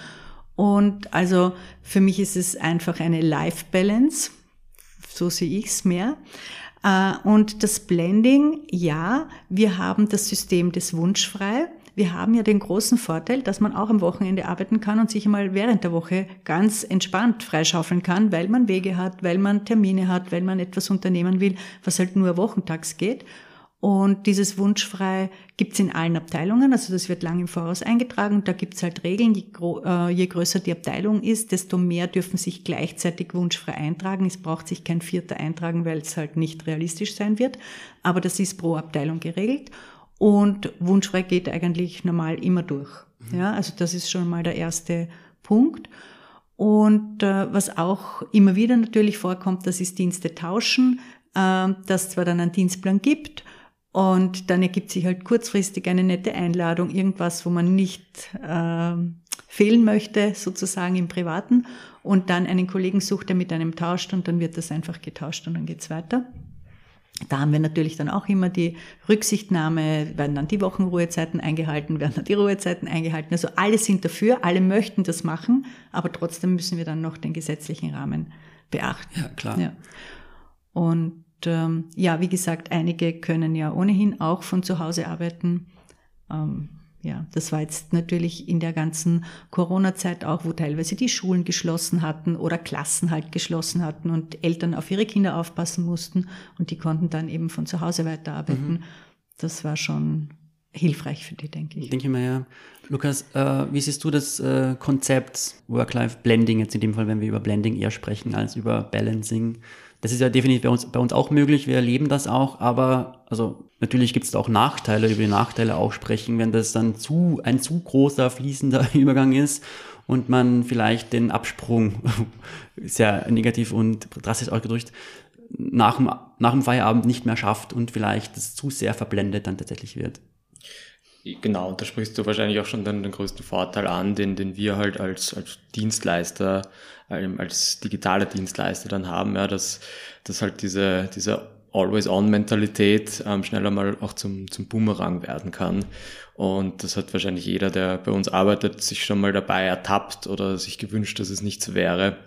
Und also für mich ist es einfach eine Life Balance. So sehe ich es mehr. Äh, und das Blending, ja, wir haben das System des Wunschfrei. Wir haben ja den großen Vorteil, dass man auch am Wochenende arbeiten kann und sich einmal während der Woche ganz entspannt freischaufeln kann, weil man Wege hat, weil man Termine hat, weil man etwas unternehmen will, was halt nur wochentags geht. Und dieses Wunschfrei gibt's in allen Abteilungen, also das wird lang im Voraus eingetragen. Da gibt's halt Regeln, je, äh, je, größer die Abteilung ist, desto mehr dürfen sich gleichzeitig wunschfrei eintragen. Es braucht sich kein Vierter eintragen, weil es halt nicht realistisch sein wird. Aber das ist pro Abteilung geregelt. Und wunschfrei geht eigentlich normal immer durch. Mhm. Ja, also das ist schon mal der erste Punkt. Und äh, was auch immer wieder natürlich vorkommt, das ist Dienste tauschen, äh, dass zwar dann einen Dienstplan gibt, und dann ergibt sich halt kurzfristig eine nette Einladung, irgendwas, wo man nicht äh, fehlen möchte, sozusagen im Privaten. Und dann einen Kollegen sucht, der mit einem tauscht und dann wird das einfach getauscht und dann geht's weiter. Da haben wir natürlich dann auch immer die Rücksichtnahme, werden dann die Wochenruhezeiten eingehalten, werden dann die Ruhezeiten eingehalten. Also alle sind dafür, alle möchten das machen, aber trotzdem müssen wir dann noch den gesetzlichen Rahmen beachten. Ja, klar. Ja. Und ähm, ja, wie gesagt, einige können ja ohnehin auch von zu Hause arbeiten. Ähm, ja, das war jetzt natürlich in der ganzen Corona-Zeit auch, wo teilweise die Schulen geschlossen hatten oder Klassen halt geschlossen hatten und Eltern auf ihre Kinder aufpassen mussten und die konnten dann eben von zu Hause weiterarbeiten. Mhm. Das war schon hilfreich für die, denke ich. Denke ich mal, ja. Lukas, äh, wie siehst du das äh, Konzept Work-Life-Blending jetzt in dem Fall, wenn wir über Blending eher sprechen als über Balancing? Das ist ja definitiv bei uns, bei uns auch möglich, wir erleben das auch, aber also natürlich gibt es auch Nachteile, über die Nachteile auch sprechen, wenn das dann zu ein zu großer fließender Übergang ist und man vielleicht den Absprung sehr negativ und drastisch ausgedrückt nach dem, nach dem Feierabend nicht mehr schafft und vielleicht das zu sehr verblendet dann tatsächlich wird. Genau, da sprichst du wahrscheinlich auch schon dann den größten Vorteil an, den, den wir halt als, als Dienstleister, ähm, als digitaler Dienstleister dann haben, ja, dass, dass halt diese, diese Always-on-Mentalität ähm, schneller mal auch zum, zum Boomerang werden kann. Und das hat wahrscheinlich jeder, der bei uns arbeitet, sich schon mal dabei ertappt oder sich gewünscht, dass es nicht so wäre,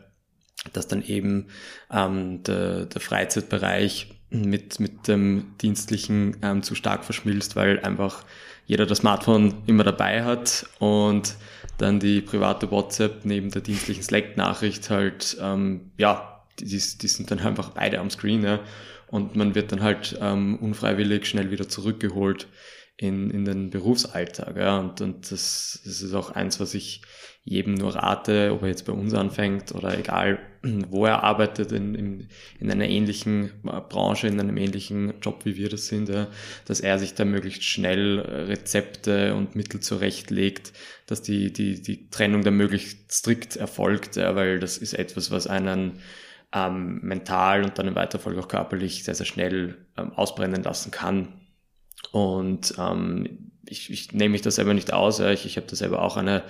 dass dann eben ähm, der, der Freizeitbereich mit, mit dem Dienstlichen ähm, zu stark verschmilzt, weil einfach jeder das Smartphone immer dabei hat und dann die private WhatsApp neben der dienstlichen Slack-Nachricht halt, ähm, ja, die, die sind dann einfach beide am Screen, ja, und man wird dann halt ähm, unfreiwillig schnell wieder zurückgeholt in, in den Berufsalltag, ja, und, und das, das ist auch eins, was ich jedem nur rate, ob er jetzt bei uns anfängt oder egal, wo er arbeitet, in, in, in einer ähnlichen äh, Branche, in einem ähnlichen Job, wie wir das sind, ja, dass er sich da möglichst schnell äh, Rezepte und Mittel zurechtlegt, dass die, die, die Trennung da möglichst strikt erfolgt, ja, weil das ist etwas, was einen ähm, mental und dann im Weiterfolge auch körperlich sehr, sehr schnell ähm, ausbrennen lassen kann. Und ähm, ich, ich nehme mich da selber nicht aus, ja, ich, ich habe da selber auch eine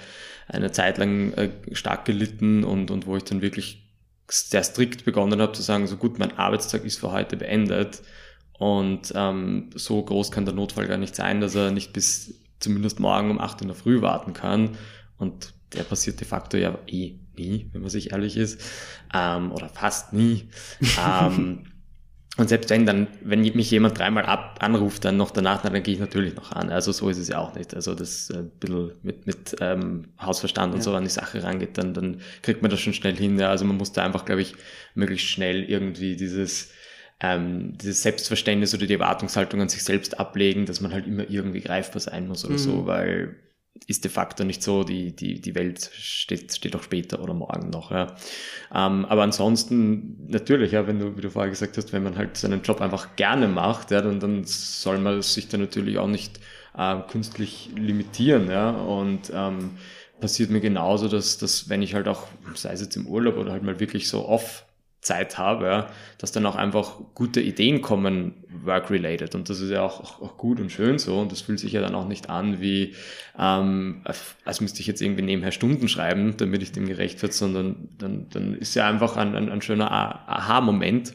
eine Zeit lang äh, stark gelitten und, und wo ich dann wirklich sehr strikt begonnen habe zu sagen, so gut, mein Arbeitstag ist für heute beendet und ähm, so groß kann der Notfall gar nicht sein, dass er nicht bis zumindest morgen um 8 in der Früh warten kann. Und der passiert de facto ja eh nie, wenn man sich ehrlich ist, ähm, oder fast nie. ähm, und selbst wenn dann, wenn mich jemand dreimal ab anruft, dann noch danach, dann gehe ich natürlich noch an. Also so ist es ja auch nicht. Also das äh, ein bisschen mit, mit ähm, Hausverstand und ja. so an die Sache rangeht, dann, dann kriegt man das schon schnell hin. Ja. Also man muss da einfach, glaube ich, möglichst schnell irgendwie dieses, ähm, dieses Selbstverständnis oder die Erwartungshaltung an sich selbst ablegen, dass man halt immer irgendwie greifbar sein muss oder mhm. so, weil ist de facto nicht so, die, die, die Welt steht, steht auch später oder morgen noch. Ja. Ähm, aber ansonsten, natürlich, ja, wenn du, wie du vorher gesagt hast, wenn man halt seinen Job einfach gerne macht, ja, dann, dann soll man sich da natürlich auch nicht äh, künstlich limitieren. Ja. Und ähm, passiert mir genauso, dass, dass wenn ich halt auch, sei es jetzt im Urlaub oder halt mal wirklich so off Zeit habe, ja, dass dann auch einfach gute Ideen kommen, work-related. Und das ist ja auch, auch, gut und schön so. Und das fühlt sich ja dann auch nicht an wie, ähm, als müsste ich jetzt irgendwie nebenher Stunden schreiben, damit ich dem gerecht wird, sondern dann, dann ist ja einfach ein, ein, ein schöner Aha-Moment.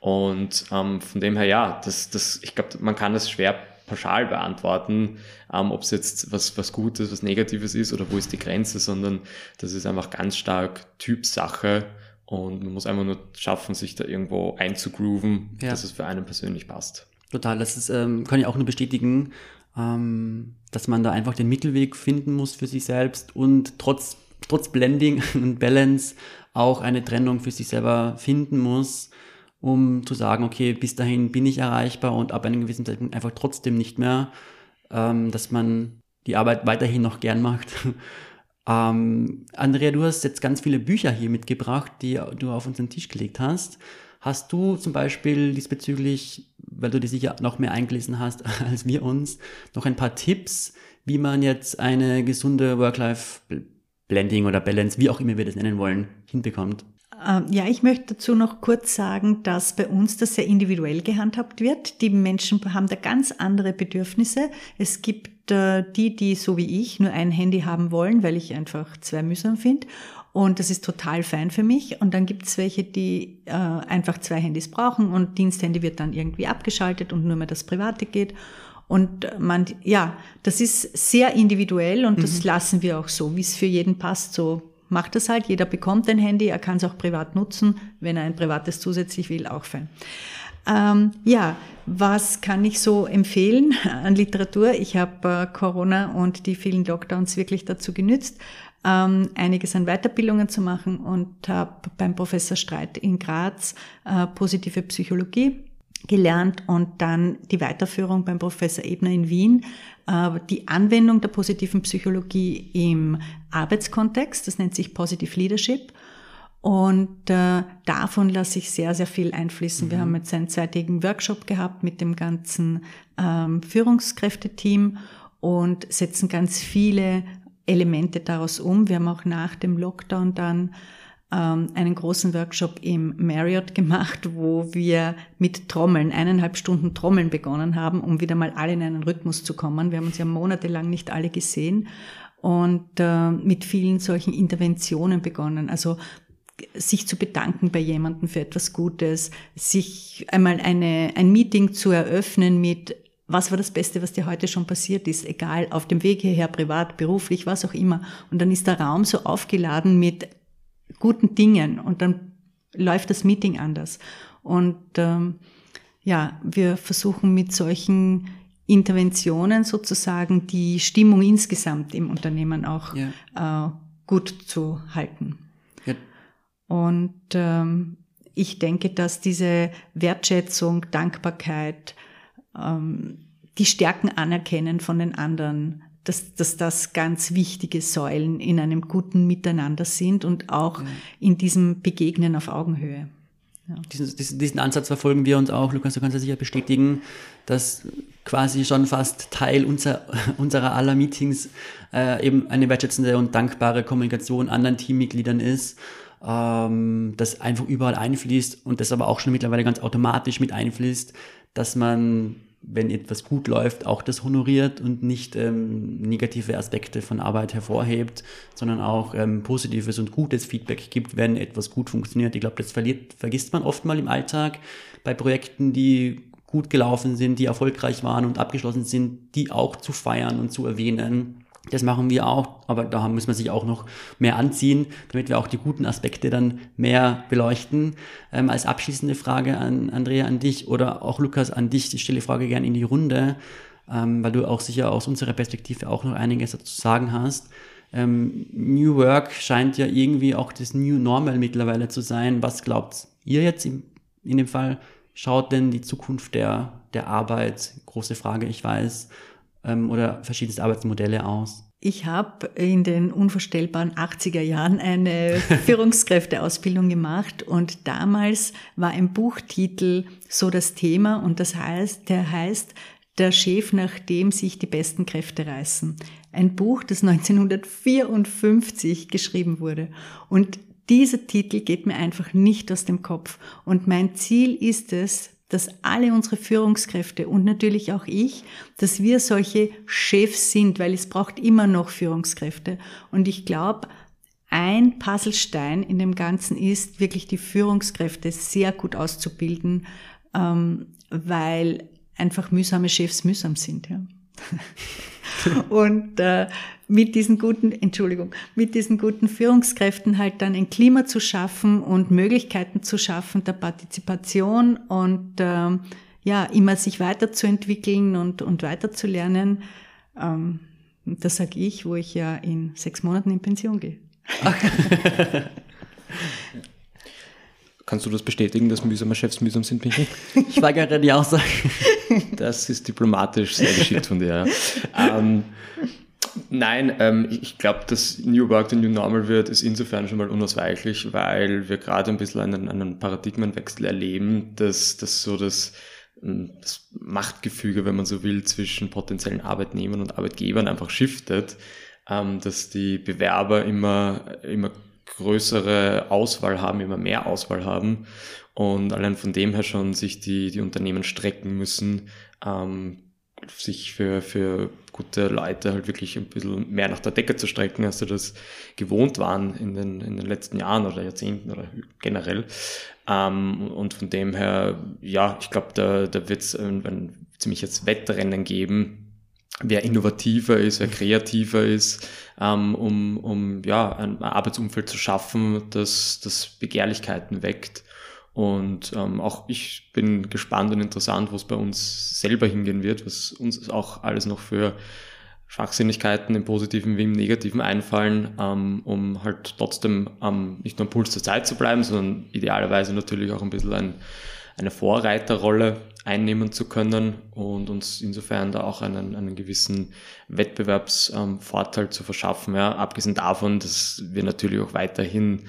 Und ähm, von dem her, ja, das, das, ich glaube, man kann das schwer pauschal beantworten, ähm, ob es jetzt was, was Gutes, was Negatives ist oder wo ist die Grenze, sondern das ist einfach ganz stark Typsache und man muss einfach nur schaffen, sich da irgendwo einzugrooven, ja. dass es für einen persönlich passt. Total, das ist, ähm, kann ich auch nur bestätigen, ähm, dass man da einfach den Mittelweg finden muss für sich selbst und trotz, trotz Blending und Balance auch eine Trennung für sich selber finden muss, um zu sagen, okay, bis dahin bin ich erreichbar und ab einem gewissen Zeitpunkt einfach trotzdem nicht mehr, ähm, dass man die Arbeit weiterhin noch gern macht ähm, Andrea, du hast jetzt ganz viele Bücher hier mitgebracht, die du auf unseren Tisch gelegt hast. Hast du zum Beispiel diesbezüglich, weil du dir sicher noch mehr eingelesen hast als wir uns, noch ein paar Tipps, wie man jetzt eine gesunde Work-Life-Blending oder Balance, wie auch immer wir das nennen wollen, hinbekommt? Ähm, ja, ich möchte dazu noch kurz sagen, dass bei uns das sehr individuell gehandhabt wird. Die Menschen haben da ganz andere Bedürfnisse. Es gibt äh, die, die so wie ich nur ein Handy haben wollen, weil ich einfach zwei mühsam finde. Und das ist total fein für mich. Und dann gibt es welche, die äh, einfach zwei Handys brauchen und Diensthandy wird dann irgendwie abgeschaltet und nur mehr das Private geht. Und man, ja, das ist sehr individuell und das mhm. lassen wir auch so, wie es für jeden passt, so macht das halt. Jeder bekommt ein Handy, er kann es auch privat nutzen. Wenn er ein privates zusätzlich will, auch fein. Ähm, ja, was kann ich so empfehlen an Literatur? Ich habe äh, Corona und die vielen Lockdowns wirklich dazu genützt, ähm, einiges an Weiterbildungen zu machen und habe beim Professor Streit in Graz äh, positive Psychologie gelernt und dann die Weiterführung beim Professor Ebner in Wien, äh, die Anwendung der positiven Psychologie im Arbeitskontext, das nennt sich Positive Leadership. Und äh, davon lasse ich sehr, sehr viel einfließen. Mhm. Wir haben jetzt einen zweitägigen Workshop gehabt mit dem ganzen ähm, Führungskräfteteam und setzen ganz viele Elemente daraus um. Wir haben auch nach dem Lockdown dann einen großen Workshop im Marriott gemacht, wo wir mit Trommeln, eineinhalb Stunden Trommeln begonnen haben, um wieder mal alle in einen Rhythmus zu kommen. Wir haben uns ja monatelang nicht alle gesehen und äh, mit vielen solchen Interventionen begonnen. Also sich zu bedanken bei jemandem für etwas Gutes, sich einmal eine, ein Meeting zu eröffnen mit was war das Beste, was dir heute schon passiert ist, egal, auf dem Weg hierher, privat, beruflich, was auch immer. Und dann ist der Raum so aufgeladen mit guten Dingen und dann läuft das Meeting anders. Und ähm, ja, wir versuchen mit solchen Interventionen sozusagen die Stimmung insgesamt im Unternehmen auch ja. äh, gut zu halten. Ja. Und ähm, ich denke, dass diese Wertschätzung, Dankbarkeit, ähm, die Stärken anerkennen von den anderen, dass, dass das ganz wichtige Säulen in einem guten Miteinander sind und auch ja. in diesem Begegnen auf Augenhöhe. Ja. Diesen, diesen, diesen, Ansatz verfolgen wir uns auch, Lukas, du kannst ja sicher bestätigen, dass quasi schon fast Teil unser, unserer aller Meetings äh, eben eine wertschätzende und dankbare Kommunikation anderen Teammitgliedern ist, ähm, das einfach überall einfließt und das aber auch schon mittlerweile ganz automatisch mit einfließt, dass man wenn etwas gut läuft, auch das honoriert und nicht ähm, negative Aspekte von Arbeit hervorhebt, sondern auch ähm, positives und gutes Feedback gibt, wenn etwas gut funktioniert. Ich glaube, das verliert, vergisst man oft mal im Alltag bei Projekten, die gut gelaufen sind, die erfolgreich waren und abgeschlossen sind, die auch zu feiern und zu erwähnen. Das machen wir auch, aber da muss man sich auch noch mehr anziehen, damit wir auch die guten Aspekte dann mehr beleuchten. Ähm, als abschließende Frage an Andrea, an dich oder auch Lukas, an dich, ich stelle die Frage gerne in die Runde, ähm, weil du auch sicher aus unserer Perspektive auch noch einiges dazu sagen hast. Ähm, New Work scheint ja irgendwie auch das New Normal mittlerweile zu sein. Was glaubt ihr jetzt in, in dem Fall? Schaut denn die Zukunft der, der Arbeit, große Frage, ich weiß, ähm, oder verschiedenste Arbeitsmodelle aus? Ich habe in den unvorstellbaren 80er Jahren eine Führungskräfteausbildung gemacht und damals war ein Buchtitel so das Thema und das heißt, der heißt Der Chef, nach dem sich die besten Kräfte reißen. Ein Buch, das 1954 geschrieben wurde. Und dieser Titel geht mir einfach nicht aus dem Kopf. Und mein Ziel ist es, dass alle unsere Führungskräfte und natürlich auch ich, dass wir solche Chefs sind, weil es braucht immer noch Führungskräfte. Und ich glaube, ein Puzzlestein in dem Ganzen ist, wirklich die Führungskräfte sehr gut auszubilden, ähm, weil einfach mühsame Chefs mühsam sind. Ja. und äh, mit diesen guten, Entschuldigung, mit diesen guten Führungskräften halt dann ein Klima zu schaffen und Möglichkeiten zu schaffen der Partizipation und äh, ja, immer sich weiterzuentwickeln und, und weiterzulernen. Ähm, das sage ich, wo ich ja in sechs Monaten in Pension gehe. Kannst du das bestätigen, dass mühsame Chefs mühsam sind, Michi? Ich weigere die Aussage. Das ist diplomatisch sehr geschickt von dir. Ähm, nein, ähm, ich glaube, dass New Work der New Normal wird, ist insofern schon mal unausweichlich, weil wir gerade ein bisschen einen, einen Paradigmenwechsel erleben, dass, dass so das, ähm, das Machtgefüge, wenn man so will, zwischen potenziellen Arbeitnehmern und Arbeitgebern einfach shiftet, ähm, dass die Bewerber immer, immer größere Auswahl haben, immer mehr Auswahl haben und allein von dem her schon sich die, die Unternehmen strecken müssen, ähm, sich für, für gute Leute halt wirklich ein bisschen mehr nach der Decke zu strecken, als sie das gewohnt waren in den, in den letzten Jahren oder Jahrzehnten oder generell. Ähm, und von dem her, ja, ich glaube, da, da wird es ein, ein ziemliches Wettrennen geben, wer innovativer ist, wer kreativer ist, ähm, um, um ja, ein Arbeitsumfeld zu schaffen, das, das Begehrlichkeiten weckt. Und ähm, auch ich bin gespannt und interessant, wo es bei uns selber hingehen wird, was uns auch alles noch für Schwachsinnigkeiten im Positiven wie im Negativen einfallen, ähm, um halt trotzdem ähm, nicht nur am Puls der Zeit zu bleiben, sondern idealerweise natürlich auch ein bisschen ein, eine Vorreiterrolle einnehmen zu können und uns insofern da auch einen, einen gewissen Wettbewerbsvorteil ähm, zu verschaffen. Ja, abgesehen davon, dass wir natürlich auch weiterhin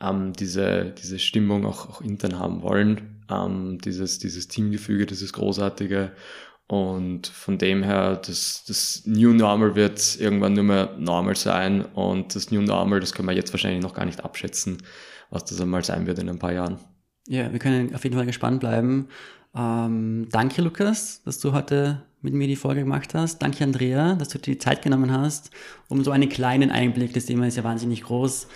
ähm, diese, diese Stimmung auch, auch intern haben wollen, ähm, dieses, dieses Teamgefüge, dieses großartige und von dem her, das, das New Normal wird irgendwann nur mehr normal sein und das New Normal, das können wir jetzt wahrscheinlich noch gar nicht abschätzen, was das einmal sein wird in ein paar Jahren. Ja, wir können auf jeden Fall gespannt bleiben. Ähm, danke, Lukas, dass du heute mit mir die Folge gemacht hast. Danke, Andrea, dass du dir die Zeit genommen hast, um so einen kleinen Einblick, das Thema ist ja wahnsinnig groß,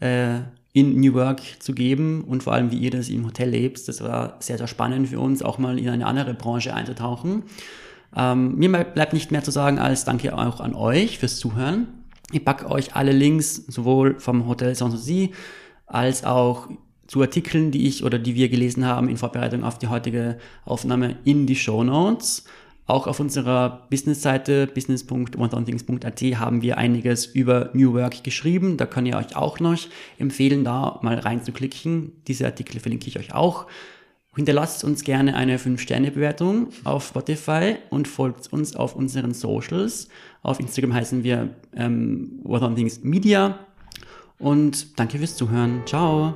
äh, in New Work zu geben und vor allem, wie ihr das im Hotel lebt. Das war sehr, sehr spannend für uns, auch mal in eine andere Branche einzutauchen. Ähm, mir bleibt nicht mehr zu sagen als danke auch an euch fürs Zuhören. Ich packe euch alle Links sowohl vom Hotel Sanssouci als auch zu Artikeln, die ich oder die wir gelesen haben in Vorbereitung auf die heutige Aufnahme in die Show Notes. Auch auf unserer Business-Seite business.onethingthings.at haben wir einiges über New Work geschrieben. Da kann ich euch auch noch empfehlen, da mal reinzuklicken. Diese Artikel verlinke ich euch auch. Hinterlasst uns gerne eine 5-Sterne-Bewertung auf Spotify und folgt uns auf unseren Socials. Auf Instagram heißen wir ähm, Things Media. Und danke fürs Zuhören. Ciao.